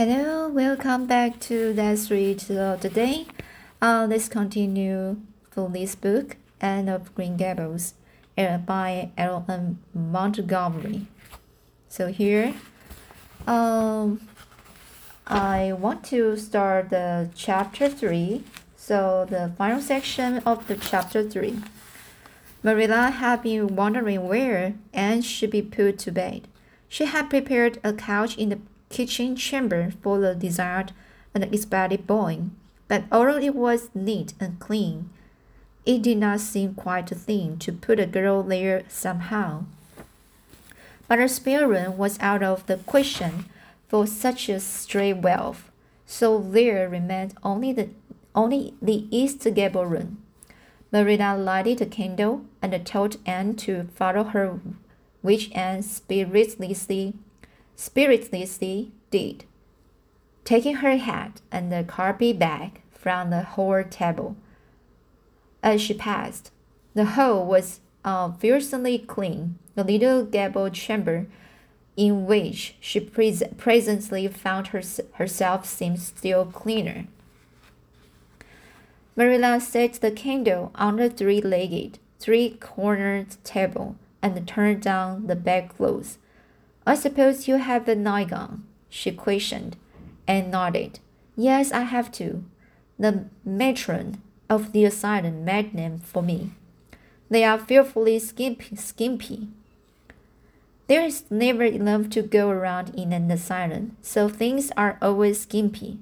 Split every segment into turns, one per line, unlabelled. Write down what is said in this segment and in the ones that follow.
Hello, welcome back to Let's Read today. Uh, let's continue for this book, Anne of Green Gables, uh, by L.M. Montgomery. So here, um, I want to start the chapter 3. So the final section of the chapter 3. Marilla had been wondering where Anne should be put to bed. She had prepared a couch in the kitchen chamber for the desired and expected boy, but although it was neat and clean, it did not seem quite a thing to put a girl there somehow. But a spare room was out of the question for such a stray wealth, so there remained only the only the east gable room. Marilla lighted a candle and told Anne to follow her, which Anne spiritlessly spiritlessly did, taking her hat and the carpet bag from the hall table. As she passed, the hall was uh, fiercely clean. The little gable chamber in which she pres presently found her herself seemed still cleaner. Marilla set the candle on the three-legged, three-cornered table and turned down the bedclothes. I suppose you have a nightgown, she questioned, and nodded. Yes, I have to. The matron of the asylum made them for me. They are fearfully skimpy. skimpy. There is never enough to go around in an asylum, so things are always skimpy.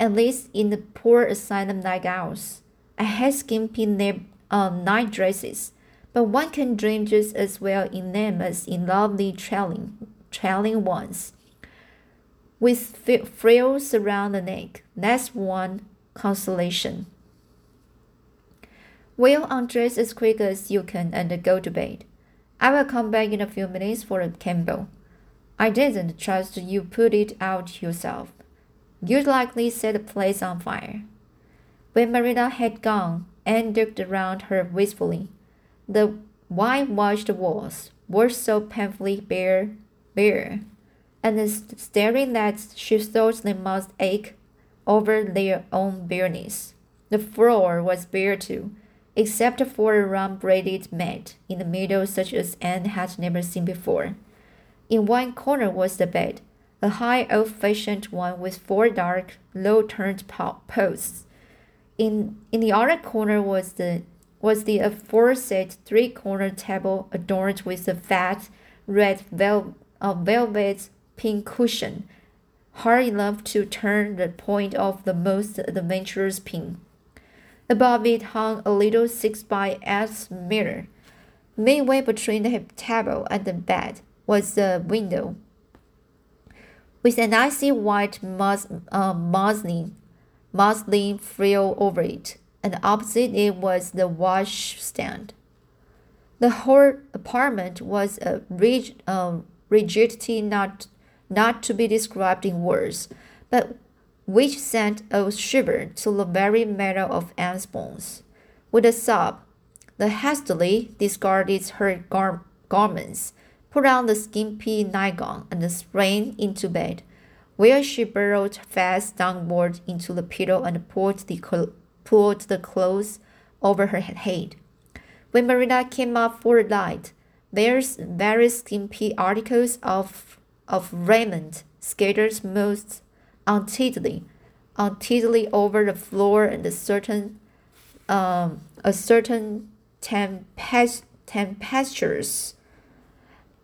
At least in the poor asylum like ours. I had skimpy uh, night dresses, but one can dream just as well in them as in lovely trailing trailing ones. With frills around the neck, that's one consolation. We'll undress as quick as you can and go to bed. I will come back in a few minutes for a candle. I didn't trust you put it out yourself. You'd likely set the place on fire. When Marilla had gone, Anne looked around her wistfully. The whitewashed walls were so painfully bare bare, and the staring that she thought they must ache over their own bareness. The floor was bare too, except for a round braided mat in the middle such as Anne had never seen before. In one corner was the bed, a high old-fashioned one with four dark, low-turned posts. In in the other corner was the was the aforesaid three-cornered table adorned with a fat red velvet a velvet pin cushion, hard enough to turn the point of the most adventurous pin. Above it hung a little six by eight mirror. Midway between the table and the bed was a window with an icy white mus uh, muslin, muslin frill over it, and opposite it was the washstand. The whole apartment was a rich, uh, rigidity not, not to be described in words, but which sent a shiver to the very marrow of Anne's bones. With a sob, the hastily discarded her gar garments, put on the skimpy nightgown, and sprang into bed, where she burrowed fast downward into the pillow and pulled the, pulled the clothes over her head. When Marina came up for a light, there's various skimpy articles of, of raiment scattered most untidily, untidily over the floor and a certain, um, a certain tempest, tempestuous,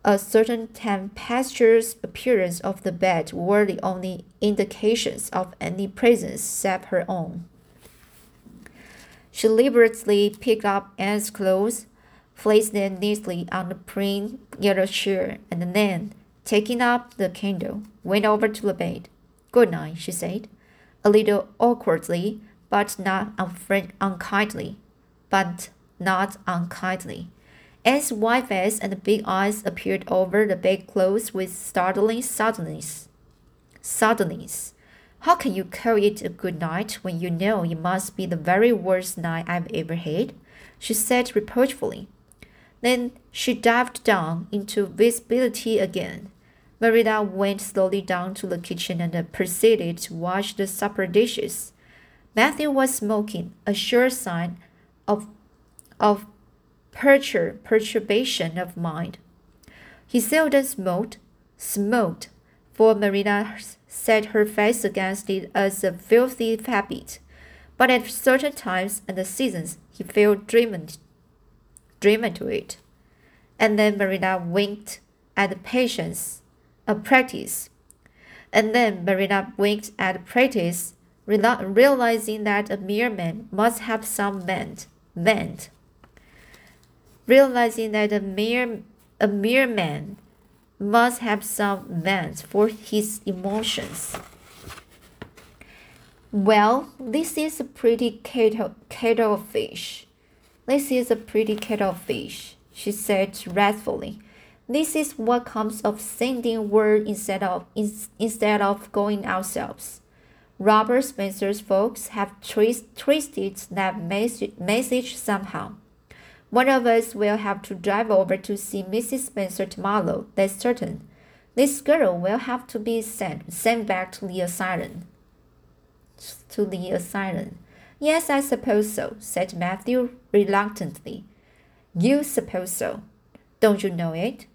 a certain tempestuous appearance of the bed were the only indications of any presence save her own. She deliberately picked up Anne's clothes placed them neatly on the plain yellow chair, and then, taking up the candle, went over to the bed. Good night, she said, a little awkwardly, but not unkindly. But not unkindly. Anne's white face and big eyes appeared over the bedclothes with startling suddenness. Suddenness. How can you call it a good night when you know it must be the very worst night I've ever had? She said reproachfully. Then she dived down into visibility again. Marina went slowly down to the kitchen and proceeded to wash the supper dishes. Matthew was smoking, a sure sign of, of pertur- perturbation of mind. He seldom smoked, smoked, for Marina set her face against it as a filthy habit. But at certain times and seasons, he felt driven, driven to it. And then Marina winked at patience, a practice. And then Marina winked at practice, realizing that a mere man must have some vent, vent. Realizing that a mere a mere man must have some vent for his emotions. Well, this is a pretty kettle, kettle of fish. This is a pretty kettle fish, she said wrathfully. This is what comes of sending word instead of in, instead of going ourselves. Robert Spencer's folks have twist, twisted that message somehow. One of us will have to drive over to see Mrs. Spencer tomorrow, that's certain. This girl will have to be sent sent back to the asylum to the asylum. Yes, I suppose so, said Matthew reluctantly. You suppose so. Don't you know it?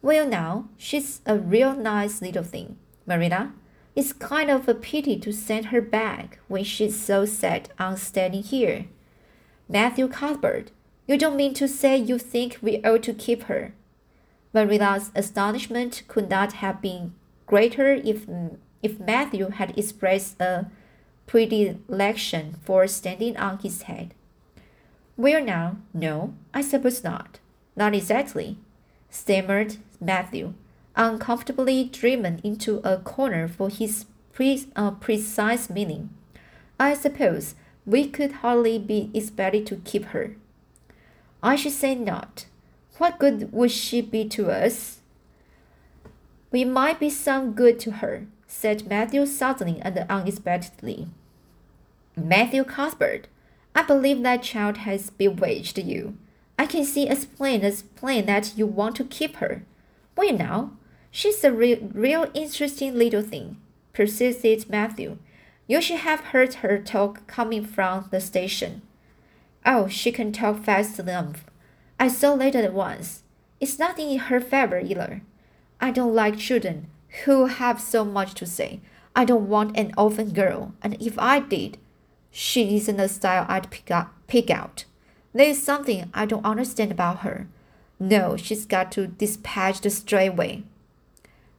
Well, now, she's a real nice little thing, Marina. It's kind of a pity to send her back when she's so set on staying here. Matthew Cuthbert, you don't mean to say you think we ought to keep her. Marilla's astonishment could not have been greater if, if Matthew had expressed a predilection for standing on his head. Well, now, no, I suppose not. Not exactly, stammered Matthew, uncomfortably driven into a corner for his pre uh, precise meaning. I suppose we could hardly be expected to keep her. I should say not. What good would she be to us? We might be some good to her, said Matthew suddenly and unexpectedly. Matthew Cuthbert, I believe that child has bewitched you. I can see as plain as plain that you want to keep her. Well, now, she's a real, real interesting little thing, persisted Matthew. You should have heard her talk coming from the station. Oh, she can talk fast enough. I saw later at once. It's nothing in her favor either. I don't like children who have so much to say. I don't want an orphan girl, and if I did, she isn't the style I'd pick, up, pick out. There is something I don't understand about her. No, she's got to dispatch the straight way.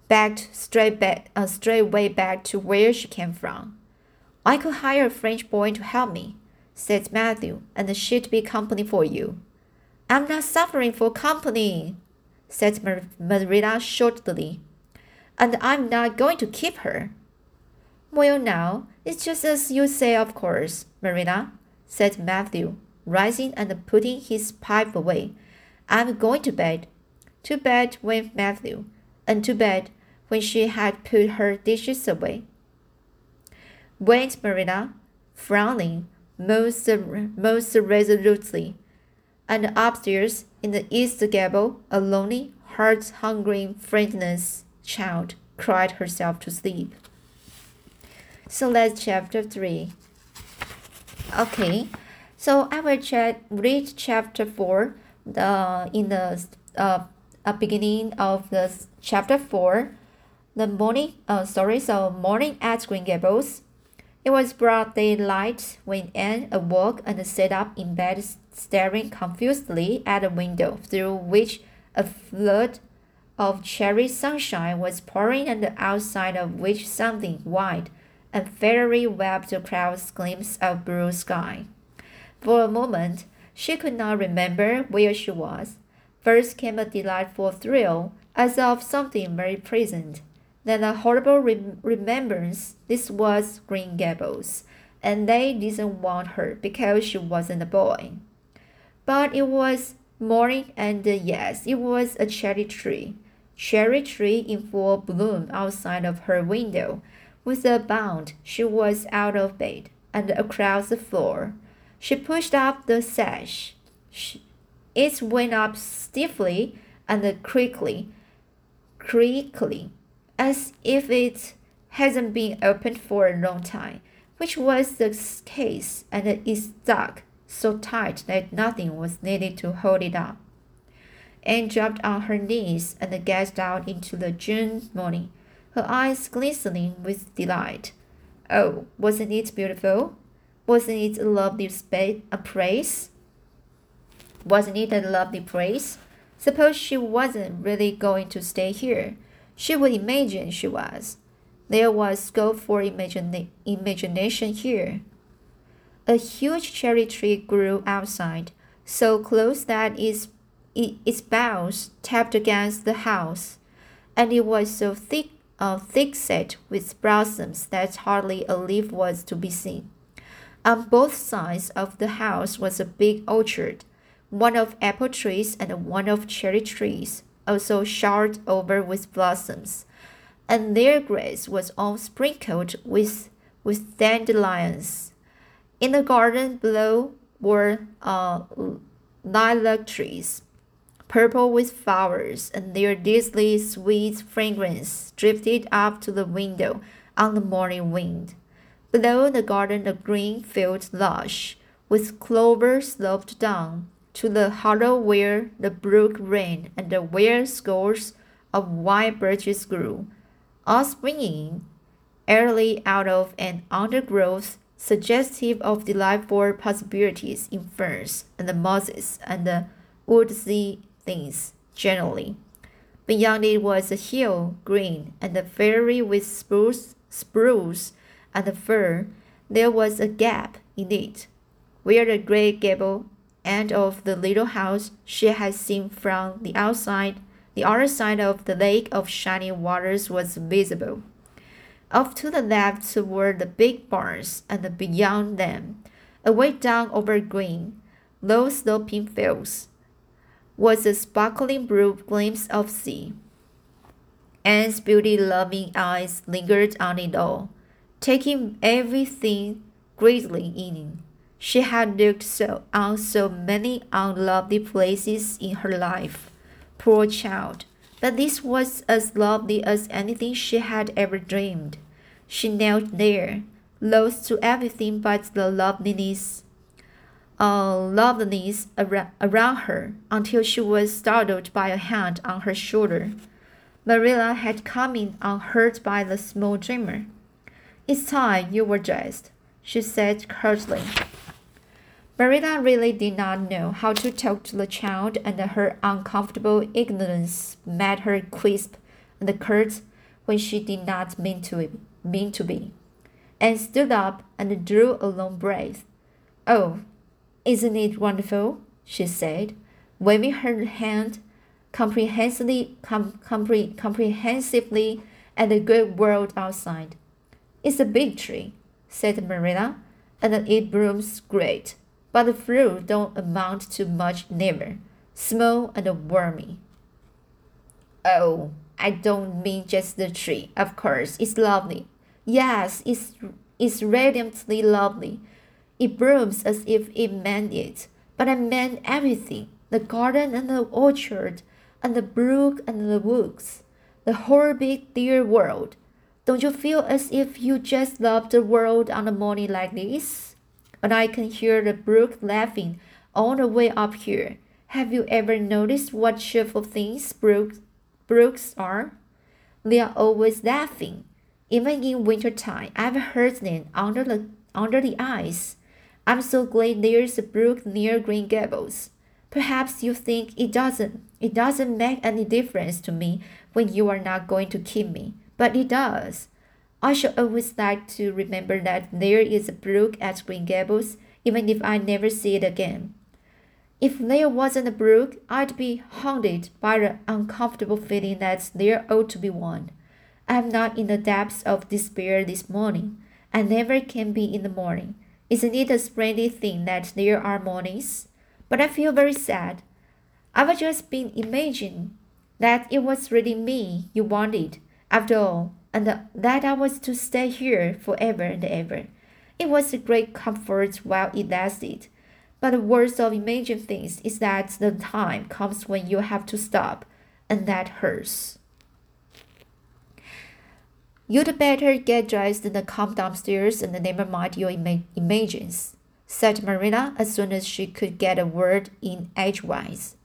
Back straight back, uh, straight way back to where she came from. I could hire a French boy to help me, said Matthew, and she'd be company for you. I'm not suffering for company, said Mar- Marina shortly. And I'm not going to keep her. Well, now, it's just as you say, of course, Marina, said Matthew, rising and putting his pipe away. I'm going to bed. To bed went Matthew, and to bed when she had put her dishes away. Went Marina, frowning most, most resolutely, and upstairs in the east gable, a lonely, heart-hungering, friendless child cried herself to sleep. So that's chapter 3. Okay, so I will chat, read chapter 4 the, in the uh, beginning of the chapter 4. The morning, uh, sorry, so morning at Green Gables. It was broad daylight when Anne awoke and sat up in bed, staring confusedly at a window through which a flood of cherry sunshine was pouring and the outside of which something white and fairy webbed clouds glimpse of blue sky. For a moment, she could not remember where she was. First came a delightful thrill, as of something very pleasant. Then a horrible remembrance. This was Green Gables, and they didn't want her because she wasn't a boy. But it was morning, and uh, yes, it was a cherry tree. Cherry tree in full bloom outside of her window with a bound, she was out of bed and across the floor. She pushed up the sash. She, it went up stiffly and quickly, creakily, as if it hasn't been opened for a long time, which was the case, and it stuck so tight that nothing was needed to hold it up. Anne dropped on her knees and gazed out into the June morning, her eyes glistening with delight. Oh, wasn't it beautiful? Wasn't it a lovely space, a place? Wasn't it a lovely place? Suppose she wasn't really going to stay here. She would imagine she was. There was scope for imagine imagination here. A huge cherry tree grew outside, so close that its, its boughs tapped against the house, and it was so thick, uh, thick set with blossoms that hardly a leaf was to be seen. On both sides of the house was a big orchard, one of apple trees and one of cherry trees, also showered over with blossoms, and their grass was all sprinkled with, with dandelions. In the garden below were uh, lilac trees, purple with flowers, and their deadly sweet fragrance drifted up to the window on the morning wind. Below the garden, a green field lush, with clover sloped down to the hollow where the brook ran and where scores of white birches grew, all springing early out of an undergrowth suggestive of delightful possibilities in ferns and the mosses and the woodsy things generally. Beyond it was a hill, green and fairy with spruce, spruce and fir. There was a gap in it, where the great gable end of the little house she had seen from the outside, the other side of the lake of shining waters was visible. Off to the left were the big barns, and beyond them, away down over green, low sloping fields, was a sparkling blue glimpse of sea. Anne's beauty-loving eyes lingered on it all, taking everything greatly in. She had looked so on so many unlovely places in her life. Poor child. But this was as lovely as anything she had ever dreamed. She knelt there, lost to everything but the loveliness, uh, loveliness around her, until she was startled by a hand on her shoulder. Marilla had come in unheard by the small dreamer. It's time you were dressed, she said curtly. Marilla really did not know how to talk to the child, and her uncomfortable ignorance made her crisp and curt when she did not mean to, mean to be. Anne stood up and drew a long breath. Oh, isn't it wonderful? she said, waving her hand comprehensively, com, compre, comprehensively at the great world outside. It's a big tree, said Marilla, and it blooms great but the fruit don't amount to much never, small and wormy. Oh, I don't mean just the tree. Of course, it's lovely. Yes, it's, it's radiantly lovely. It blooms as if it meant it. But I meant everything the garden and the orchard, and the brook and the woods, the whole big dear world. Don't you feel as if you just loved the world on a morning like this? And I can hear the brook laughing all the way up here. Have you ever noticed what cheerful things brooks, brooks are? They are always laughing. Even in winter time, I've heard them under the under the ice. I'm so glad there's a brook near Green Gables. Perhaps you think it doesn't it doesn't make any difference to me when you are not going to keep me, but it does. I shall always like to remember that there is a brook at Green Gables, even if I never see it again. If there wasn't a brook, I'd be haunted by the uncomfortable feeling that there ought to be one. I'm not in the depths of despair this morning. I never can be in the morning. Isn't it a splendid thing that there are mornings? But I feel very sad. I've just been imagining that it was really me you wanted. After all, and that I was to stay here forever and ever. It was a great comfort while it lasted. But the worst of imagined things is that the time comes when you have to stop, and that hurts. You'd better get dressed and come downstairs and never mind your ima- said Marina as soon as she could get a word in edgewise.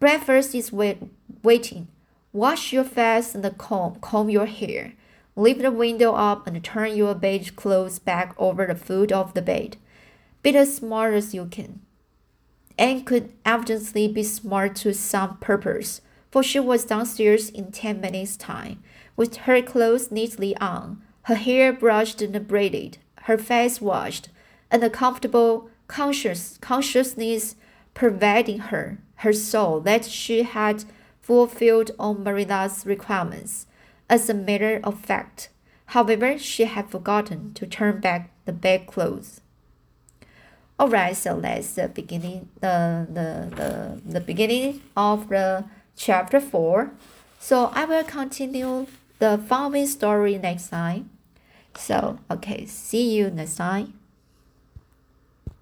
Breakfast is wait- waiting. Wash your face and comb, comb your hair. Leave the window up and turn your bed clothes back over the foot of the bed. Be as smart as you can. Anne could evidently be smart to some purpose, for she was downstairs in ten minutes' time, with her clothes neatly on, her hair brushed and braided, her face washed, and a comfortable conscious consciousness pervading her, her soul that she had fulfilled all Marilla's requirements. As a matter of fact, however, she had forgotten to turn back the bedclothes. Alright, so that's the beginning the, the the the beginning of the chapter four. So I will continue the following story next time. So okay, see you next time.